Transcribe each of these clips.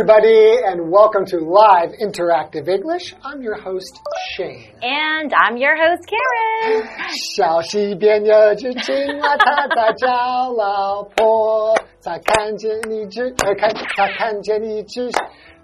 everybody, and welcome to Live Interactive English. I'm your host, Shane. And I'm your host, Karen. 小溪边有只青蛙，它在叫老婆。它看见一只，呃，看它看见一只，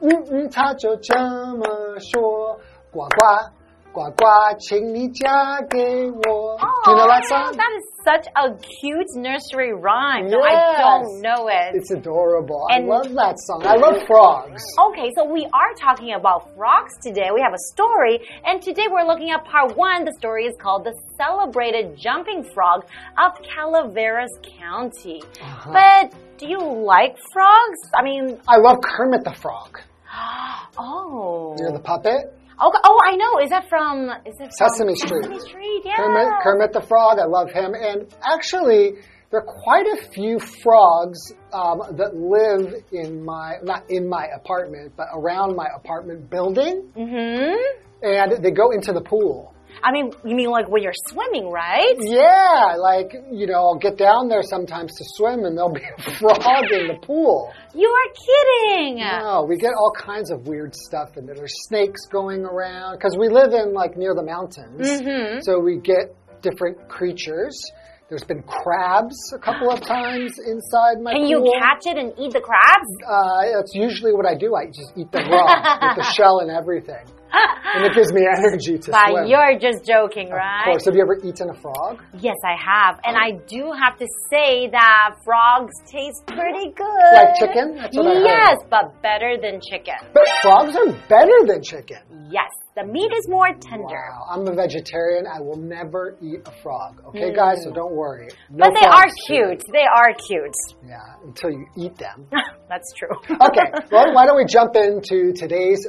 嗯嗯，它就这么说：呱呱 呱呱，请你嫁给我。Do you know that song? That is such a cute nursery rhyme. No, I Yes. don't know it. It's adorable. And- I love that song. I love frogs. Okay, so we are talking about frogs today. We have a story, and today we're looking at part one. The story is called The Celebrated Jumping Frog of Calaveras County. Uh-huh. But do you like frogs? I mean, I love Kermit the Frog. oh. You know the puppet? Okay. Oh, I know. Is that from? Is it from Sesame Street. Sesame Street. Yeah. Kermit, Kermit the Frog. I love him. And actually, there are quite a few frogs um, that live in my, not in my apartment, but around my apartment building. Mm-hmm. And they go into the pool. I mean, you mean like when you're swimming, right? Yeah, like, you know, I'll get down there sometimes to swim and there'll be a frog in the pool. You are kidding. No, we get all kinds of weird stuff and there. There's snakes going around because we live in like near the mountains. Mhm. So we get different creatures. There's been crabs a couple of times inside my Can pool. you catch it and eat the crabs? Uh, that's usually what I do. I just eat them raw with the shell and everything, and it gives me energy to But swim. you're just joking, right? Of course. Have you ever eaten a frog? Yes, I have. And I do have to say that frogs taste pretty good. Like chicken? That's what I heard. yes, but better than chicken. But frogs are better than chicken. Yes, the meat is more tender. Wow, I'm a vegetarian. I will never eat a frog. Okay, guys, so don't worry. No Mm. But they are cute. They are cute. Yeah, until you eat them. That's true. Okay, well, why don't we jump into today's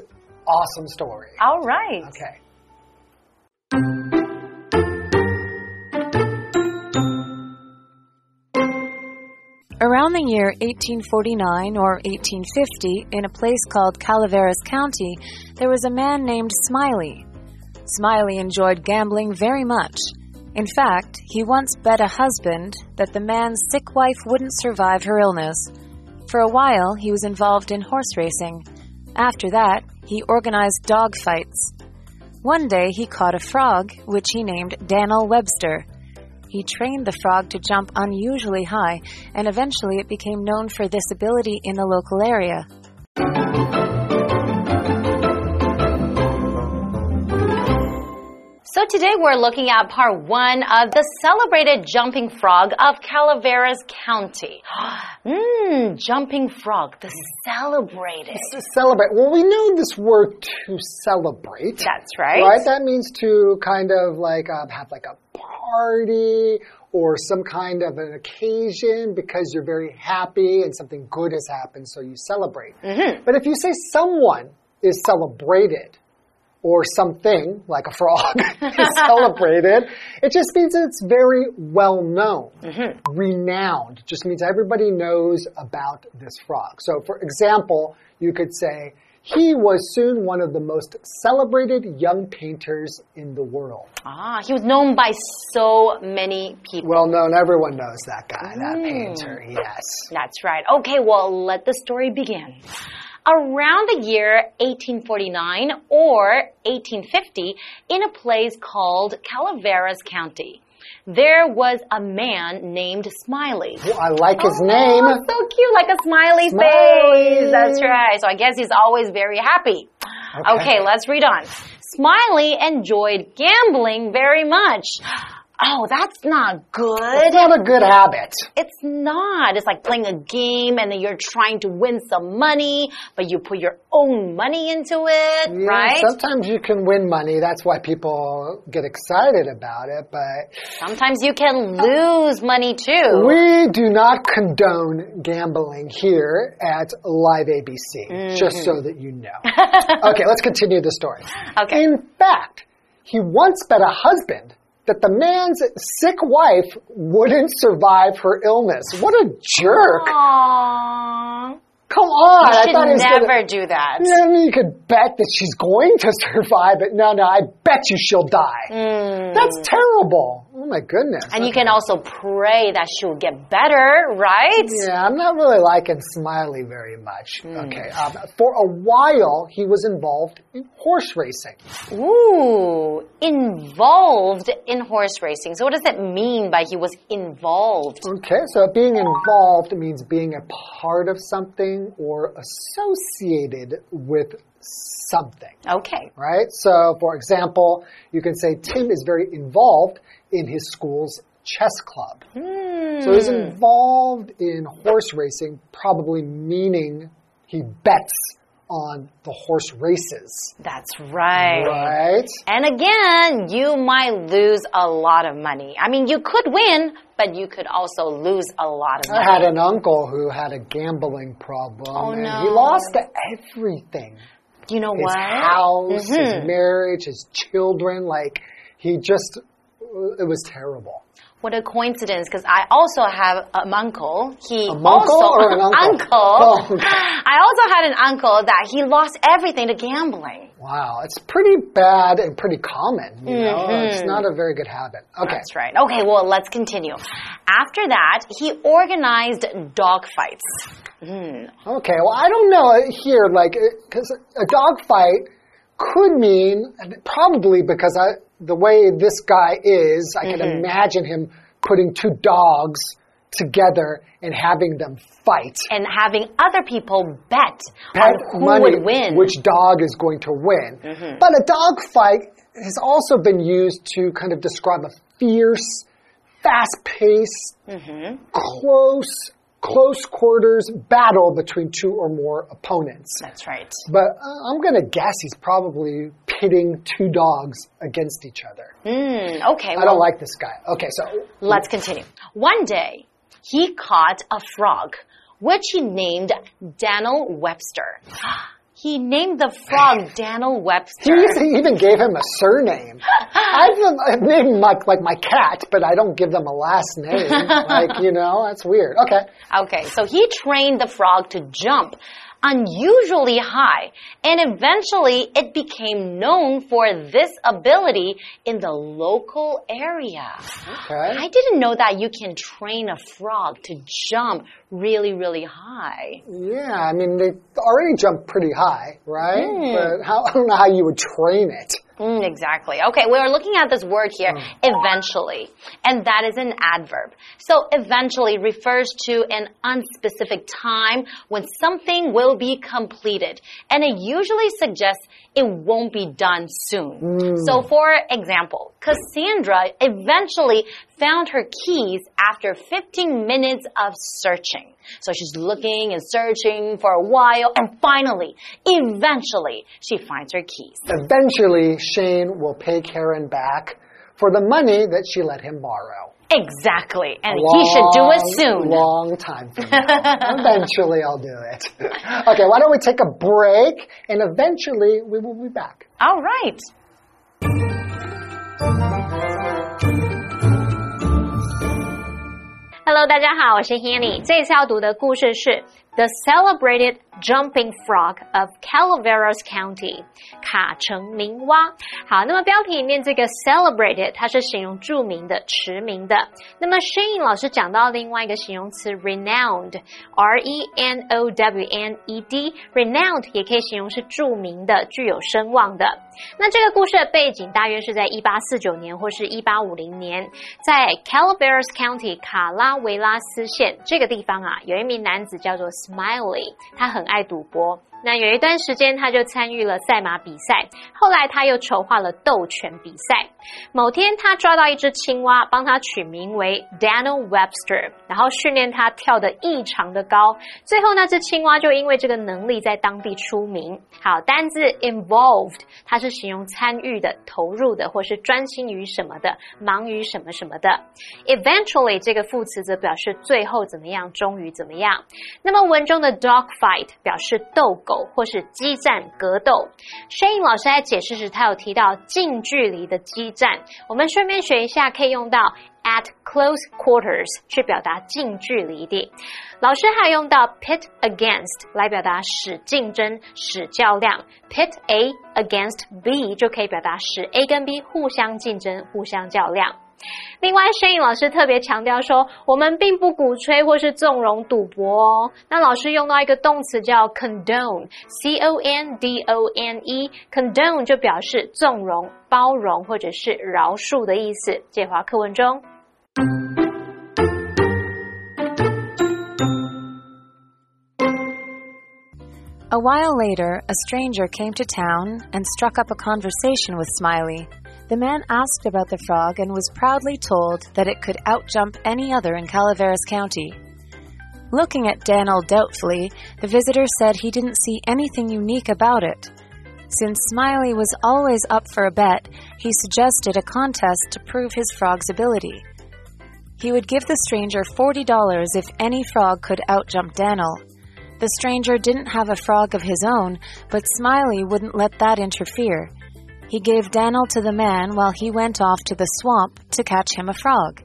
awesome story? All right. Okay. Around the year 1849 or 1850, in a place called Calaveras County, there was a man named Smiley. Smiley enjoyed gambling very much. In fact, he once bet a husband that the man's sick wife wouldn't survive her illness. For a while, he was involved in horse racing. After that, he organized dog fights. One day, he caught a frog, which he named Daniel Webster. He trained the frog to jump unusually high, and eventually it became known for this ability in the local area. So today we're looking at part one of the celebrated jumping frog of Calaveras County. Mmm, jumping frog, the celebrated. Celebrate. Well, we know this word to celebrate. That's right. Right? That means to kind of like um, have like a party or some kind of an occasion because you're very happy and something good has happened, so you celebrate. Mm-hmm. But if you say someone is celebrated, or something like a frog is celebrated, it just means it's very well known, Mm-hmm. renowned. Just means everybody knows about this frog. So, for example, you could say, he was soon one of the most celebrated young painters in the world. Ah, he was known by so many people. Well known, everyone knows that guy, that Mm. painter, yes. That's right. Okay, well, let the story begin. Around the year 1849 or 1850, in a place called Calaveras County, there was a man named Smiley. Well, I like his oh, name. Oh, so cute, like a smiley, Smiley. face. That's right. So I guess he's always very happy. Okay. okay, let's read on. Smiley enjoyed gambling very much. Oh, that's not good. It's not a good habit. It's not. It's like playing a game and then you're trying to win some money, but you put your own money into it, Yeah, right? Sometimes you can win money. That's why people get excited about it. But Sometimes you can lose money too. we do not condone gambling here at Live ABC, just so mm-hmm. that you know. okay, let's continue the story. Okay. In fact, he once bet a husband that the man's sick wife wouldn't survive her illness. What a jerk. Aww. Come on. You I should thought he was never gonna, do that. Yeah, I mean, you could bet that she's going to survive, but no, no, I bet you she'll die. Mm. That's terrible. My goodness. And you can also pray that she'll get better, right? Yeah, I'm not really liking Smiley very much. Hmm. Okay. Um, for a while, he was involved in horse racing. Ooh, involved in horse racing. So what does that mean by he was involved? Okay, so being involved means being a part of something or associated with something, Okay. right? So, for example, you can say Tim is very involved in his school's chess club. Hmm. So he's involved in horse racing, probably meaning he bets on the horse races, That's right. right? And again, you might lose a lot of money. I mean, you could win, but you could also lose a lot of money. I had an uncle who had a gambling problem, Oh, and no. he lost everything. You know his what? His house, his Mhm. marriage, his children. Like he just, it was terrible. What a coincidence, because I also have an uncle. He A also or an uncle? Oh. I also had an uncle that he lost everything to gambling. Wow, it's pretty bad and pretty common. You know, Mm-hmm. it's not a very good habit. Okay, That's right. Okay, well, let's continue. After that, he organized dog fights. okay. Well, I don't know here, like, because a dog fight could mean probably because I, the way this guy is, I can Mm-hmm. imagine him putting two dogs together and having them fight. And having other people bet, bet on who money would win. Which dog is going to win. But a dog fight has also been used to kind of describe a fierce, fast-paced, Mm-hmm. close, close quarters battle between two or more opponents. That's right. But uh, I'm going to guess he's probably pitting two dogs against each other. Mm, okay, I well, don't like this guy. Okay, so let's continue. One day, he caught a frog, which he named Daniel Webster. He named the frog Daniel He Webster. even gave him a surname. I've, I've named my, like my cat, but I don't give them a last name. like, you know, that's weird. Okay. Okay, so he trained the frog to jump unusually high, and eventually it became known for this ability in the local area. Okay. I didn't know that you can train a frog to jump really, really high. Yeah, I mean, they already jump pretty high, right? Hmm. But how, I don't know how you would train it. Mm, exactly. Okay, we're looking at this word here, eventually, and that is an adverb. So eventually refers to an unspecific time when something will be completed, and it usually suggests it won't be done soon. Mm. So for example, Cassandra eventually found her keys after 15 minutes of searching. So she's looking and searching for a while, and finally, eventually, she finds her keys. Eventually, Shane will pay Karen back for the money that she let him borrow. Exactly. And he should do it Long, soon. Long time from now. eventually, I'll do it. okay, why don't we take a break and eventually we will be back. All right. Hello，大家好，我是 Hanny。这次要读的故事是 The Celebrated Jumping Frog of Calaveras County，卡城名蛙。好，那么标题里面这个 celebrated 它是形容著名的、驰名的。那么 Shane 老师讲到另外一个形容词 renowned，R E N O W N E D，renowned 也可以形容是著名的、具有声望的。那这个故事的背景大约是在一八四九年或是一八五零年，在 Calaveras County 卡拉维拉斯县这个地方啊，有一名男子叫做 Smiley，他很爱赌博。那有一段时间，他就参与了赛马比赛，后来他又筹划了斗犬比赛。某天，他抓到一只青蛙，帮他取名为 Daniel Webster，然后训练他跳得异常的高。最后，那只青蛙就因为这个能力在当地出名。好，单字 involved，它是形容参与的、投入的，或是专心于什么的、忙于什么什么的。Eventually 这个副词则表示最后怎么样，终于怎么样。那么文中的 dog fight 表示斗狗或是激战、格斗。Shane 老师在解释时，他有提到近距离的激战，我们顺便学一下，可以用到 at close quarters 去表达近距离的。老师还用到 pit against 来表达使竞争、使较量，pit A against B 就可以表达使 A 跟 B 互相竞争、互相较量。另外，Shane 老师特别强调说，我们并不鼓吹或是纵容赌博哦。那老师用到一个动词叫 condone，c o n d o n e，condone 就表示纵容、包容或者是饶恕的意思。借华课文中。A while later, a stranger came to town and struck up a conversation with Smiley. The man asked about the frog and was proudly told that it could outjump any other in Calaveras County. Looking at Dan'l doubtfully, the visitor said he didn't see anything unique about it. Since Smiley was always up for a bet, he suggested a contest to prove his frog's ability. He would give the stranger $40 if any frog could outjump Dan'l. The stranger didn't have a frog of his own, but Smiley wouldn't let that interfere. He gave Dan'l to the man while he went off to the swamp to catch him a frog.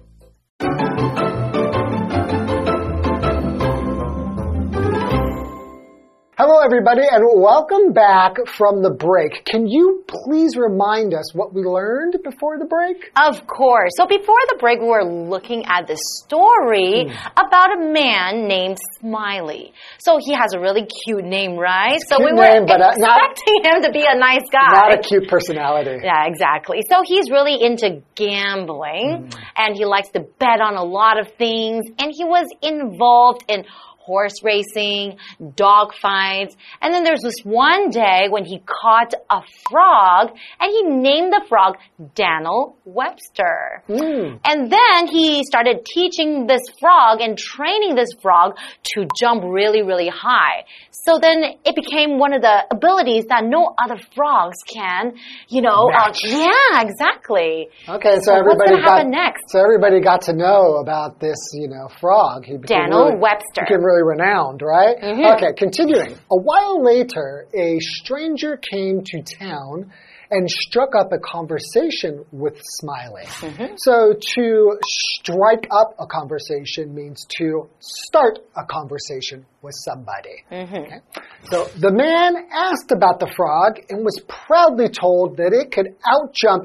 Hello, everybody, and welcome back from the break. Can you please remind us what we learned before the break? Of course. So before the break, we were looking at the story mm. about a man named Smiley. So he has a really cute name, right? So cute we were name, but, uh, expecting not, him to be a nice guy. Not a cute personality. Yeah, exactly. So he's really into gambling, mm. and he likes to bet on a lot of things, and he was involved in horse racing, dog fights. And then there's this one day when he caught a frog and he named the frog Daniel Webster. Mm. And then he started teaching this frog and training this frog to jump really, really high. So then it became one of the abilities that no other frogs can, you know. Uh, yeah, exactly. Okay, so, so everybody got next. So everybody got to know about this, you know, frog. He Dan'l really, Webster. Really renowned, right? Mm -hmm. Okay, continuing. A while later, a stranger came to town and struck up a conversation with Smiley. Mm -hmm. So to strike up a conversation means to start a conversation with somebody. Mm -hmm. okay? So the man asked about the frog and was proudly told that it could outjump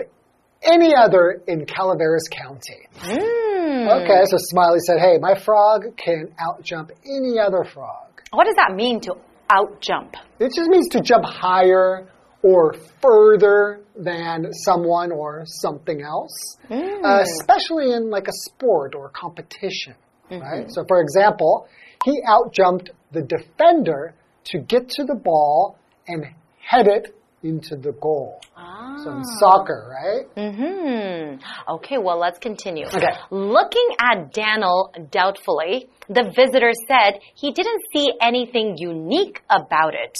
any other in Calaveras County. Mm. Okay, so Smiley said, Hey, my frog can outjump any other frog. What does that mean to outjump? It just means to jump higher or further than someone or something else, mm. uh, especially in like a sport or competition, mm -hmm. right? So, for example, he outjumped the defender to get to the ball and head it into the goal. Ah. So in soccer, right? Mm hmm. Okay, well, let's continue. Okay. Looking at Daniel doubtfully, the visitor said he didn't see anything unique about it.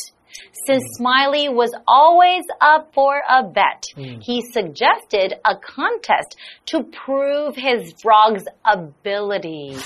Since Smiley was always up for a bet, mm. he suggested a contest to prove his frog's ability.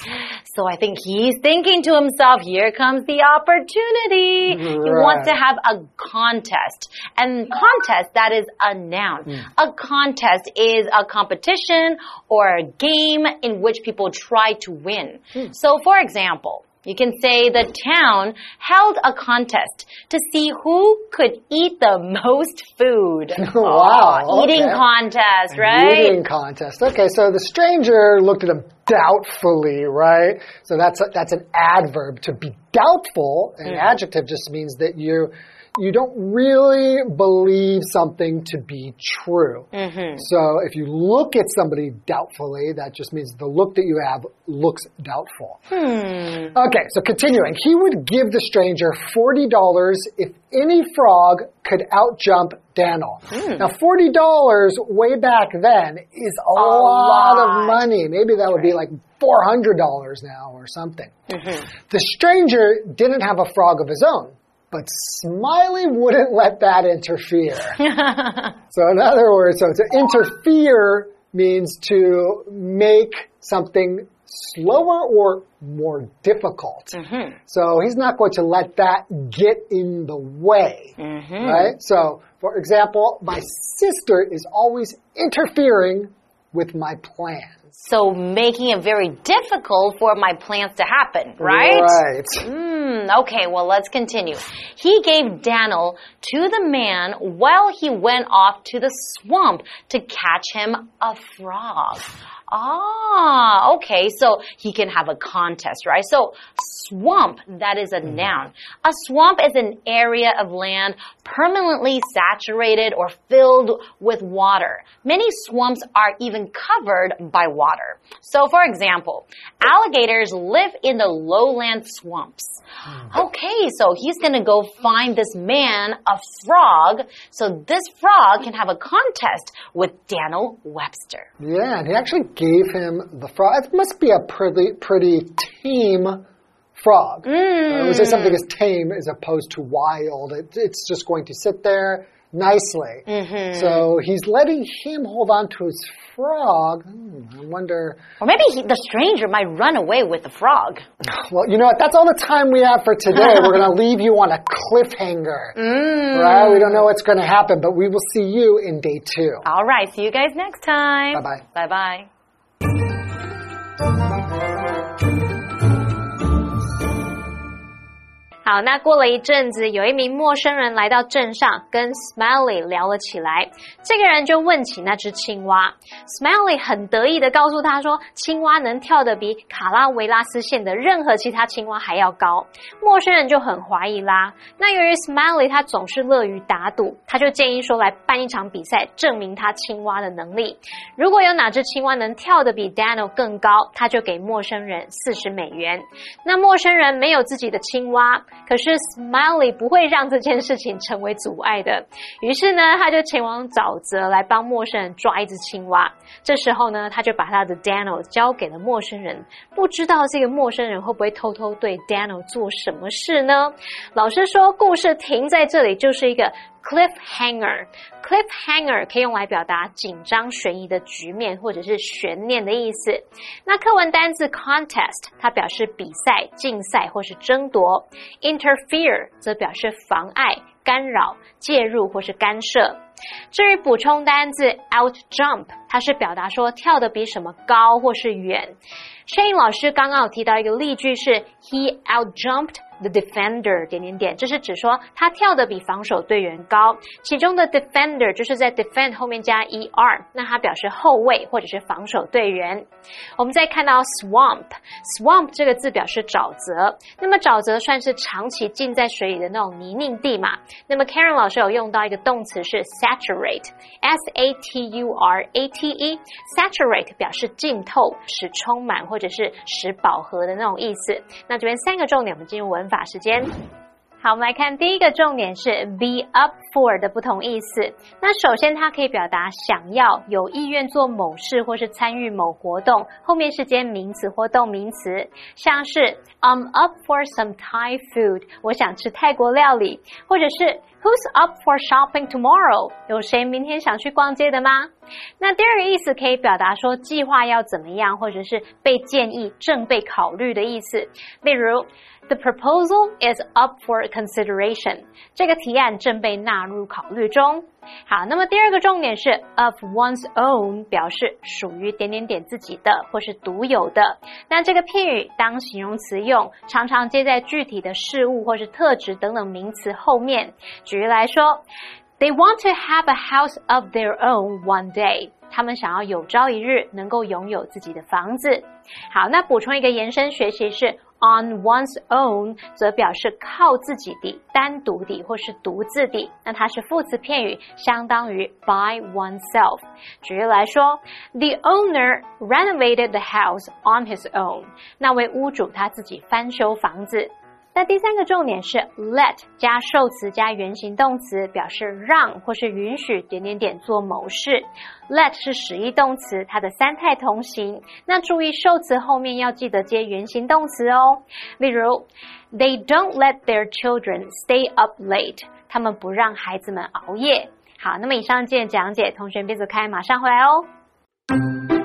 So I think he's thinking to himself, here comes the opportunity. Right. He wants to have a contest. And contest, that is a noun. Mm. A contest is a competition or a game in which people try to win. Mm. So for example, you can say the town held a contest to see who could eat the most food. wow. Oh, eating okay. contest, right? Eating contest. Okay, so the stranger looked at him doubtfully, right? So that's a, that's an adverb. To be doubtful, an mm. adjective just means that you you don't really believe something to be true. Mm -hmm. So if you look at somebody doubtfully, that just means the look that you have looks doubtful. Hmm. Okay, so continuing. He would give the stranger $40 if any frog could outjump Daniel. Hmm. Now, $40 way back then is a, a lot, lot, of money. Maybe that would be like $400 now or something. Mm -hmm. The stranger didn't have a frog of his own. But Smiley wouldn't let that interfere. so, in other words, so to interfere means to make something slower or more difficult. Mm -hmm. So he's not going to let that get in the way, mm -hmm. right? So, for example, my sister is always interfering with my plans. So making it very difficult for my plans to happen, right? Right. Mm, Hmm, okay, well, let's continue. He gave Daniel to the man while he went off to the swamp to catch him a frog. Ah, okay. So he can have a contest, right? So swamp, that is a Mm-hmm. noun. A swamp is an area of land permanently saturated or filled with water. Many swamps are even covered by water. So for example, alligators live in the lowland swamps. Hmm. Okay, so he's gonna go find this man a frog, so this frog can have a contest with Daniel Webster. Yeah, and he actually gave him the frog. It must be a pretty, pretty tame frog. Mm. Uh, I would say something is tame as opposed to wild. It, it's just going to sit there nicely. Mm-hmm. So he's letting him hold on to his frog. Hmm, I wonder. Or maybe he, the stranger might run away with the frog. Well, you know what? That's all the time we have for today. We're going to leave you on a cliffhanger. Mm. Right? We don't know what's going to happen, but we will see you in day two. All right, see you guys next time. Bye-bye. Bye bye. Thank you. 好，那过了一阵子，有一名陌生人来到镇上，跟 Smiley 聊了起来。这个人就问起那只青蛙，Smiley 很得意的告诉他说，青蛙能跳得比卡拉维拉斯县的任何其他青蛙还要高。陌生人就很怀疑啦。那由于 Smiley 他总是乐于打赌，他就建议说来办一场比赛，证明他青蛙的能力。如果有哪只青蛙能跳得比 Daniel 更高，他就给陌生人四十美元。那陌生人没有自己的青蛙，可是 Smiley 不会让这件事情成为阻碍的。于是呢，他就前往沼泽来帮陌生人抓一只青蛙。这时候呢，他就把他的 Daniel 交给了陌生人。不知道这个陌生人会不会偷偷对 Daniel 做什么事呢？老师说，故事停在这里就是一个 cliffhanger。cliffhanger 可以用来表达紧张悬疑的局面或者是悬念的意思。那课文单字 contest 它表示比赛、竞赛或是争夺；interfere 则表示妨碍、干扰、介入或是干涉。至于补充单字 out jump，它是表达说跳得比什么高或是远。Shane 老师刚刚有提到一个例句是 He out jumped the defender 点点点，这是指说他跳得比防守队员高。其中的 defender 就是在 defend 后面加 er，那它表示后卫或者是防守队员。我们再看到 swamp，swamp 这个字表示沼泽。那么沼泽算是长期浸在水里的那种泥泞地嘛？那么 Karen 老师有用到一个动词是 saturate，s a t u r a t e，saturate 表示浸透、使充满或者是使饱和的那种意思。那这边三个重点，我们进入文法时间。好，我们来看第一个重点是 be up for 的不同意思。那首先，它可以表达想要、有意愿做某事或是参与某活动，后面是接名词或动名词，像是 I'm up for some Thai food，我想吃泰国料理，或者是 Who's up for shopping tomorrow？有谁明天想去逛街的吗？那第二个意思可以表达说计划要怎么样，或者是被建议、正被考虑的意思。例如，The proposal is up for consideration。这个提案正被纳入考虑中。好，那么第二个重点是 of one's own，表示属于点点点自己的或是独有的。那这个片语当形容词用，常常接在具体的事物或是特质等等名词后面。举例来说，They want to have a house of their own one day。他们想要有朝一日能够拥有自己的房子。好，那补充一个延伸学习是 on one's own，则表示靠自己的、单独的或是独自的。那它是副词片语，相当于 by oneself。举例来说，The owner renovated the house on his own。那位屋主他自己翻修房子。那第三个重点是 let 加受词加原形动词，表示让或是允许点点点做某事。let 是使役动词，它的三态同形。那注意受词后面要记得接原形动词哦。例如，They don't let their children stay up late。他们不让孩子们熬夜。好，那么以上见讲解，同学别走开，马上回来哦。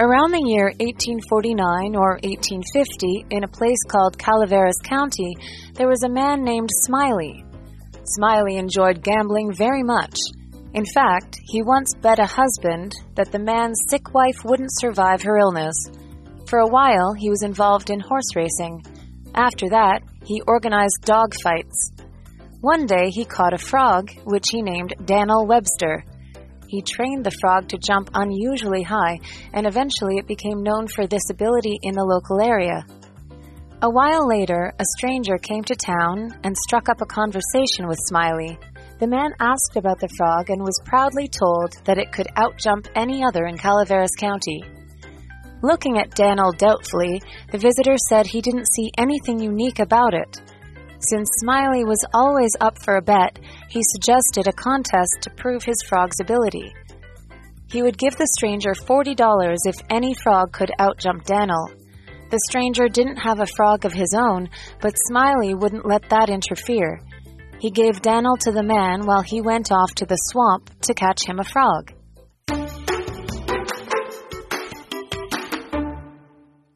Around the year 1849 or 1850, in a place called Calaveras County, there was a man named Smiley. Smiley enjoyed gambling very much. In fact, he once bet a husband that the man's sick wife wouldn't survive her illness. For a while, he was involved in horse racing. After that, he organized dog fights. One day, he caught a frog, which he named Dan'l Webster. He trained the frog to jump unusually high, and eventually it became known for this ability in the local area. A while later, a stranger came to town and struck up a conversation with Smiley. The man asked about the frog and was proudly told that it could outjump any other in Calaveras County. Looking at Dan'l doubtfully, the visitor said he didn't see anything unique about it. Since Smiley was always up for a bet, he suggested a contest to prove his frog's ability. He would give the stranger $40 if any frog could outjump Dan'l. The stranger didn't have a frog of his own, but Smiley wouldn't let that interfere. He gave Dan'l to the man while he went off to the swamp to catch him a frog.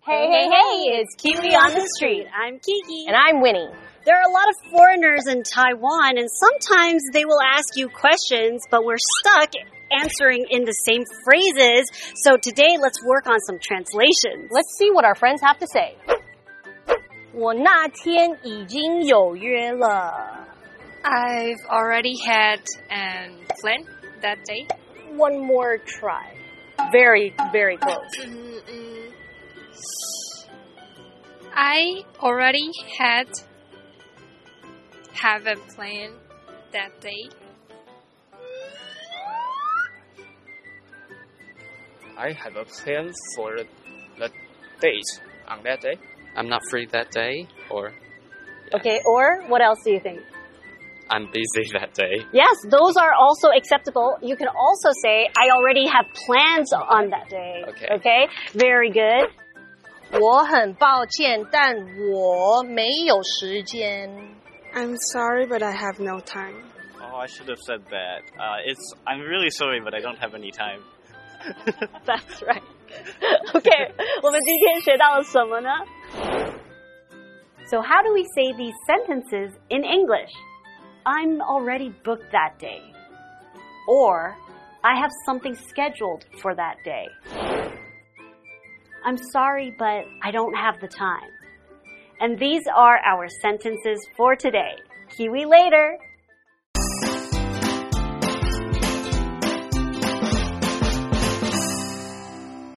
Hey, hey, hey, it's Kiwi on the street. I'm Kiki. And I'm Winnie There are a lot of foreigners in Taiwan, and sometimes they will ask you questions, but we're stuck answering in the same phrases. So today, let's work on some translations. Let's see what our friends have to say. 我那天已经有约了。 I've already had an plan that day. One more try. Very, very close. I already had have a plan that day. I have a plan for the date on that day. I'm not free that day, or Okay, or what else do you think? I'm busy that day. Yes, those are also acceptable. You can also say, I already have plans on that day. Okay. Okay, very good. 我很抱歉，但我没有时间。 I'm sorry, but I have no time. Oh, I should have said that. Uh, it's. I'm really sorry, but I don't have any time. That's right. Okay, 我们今天学到了什么呢? So how do we say these sentences in English? I'm already booked that day. Or I have something scheduled for that day. I'm sorry, but I don't have the time. And these are our sentences for today. Kiwi later.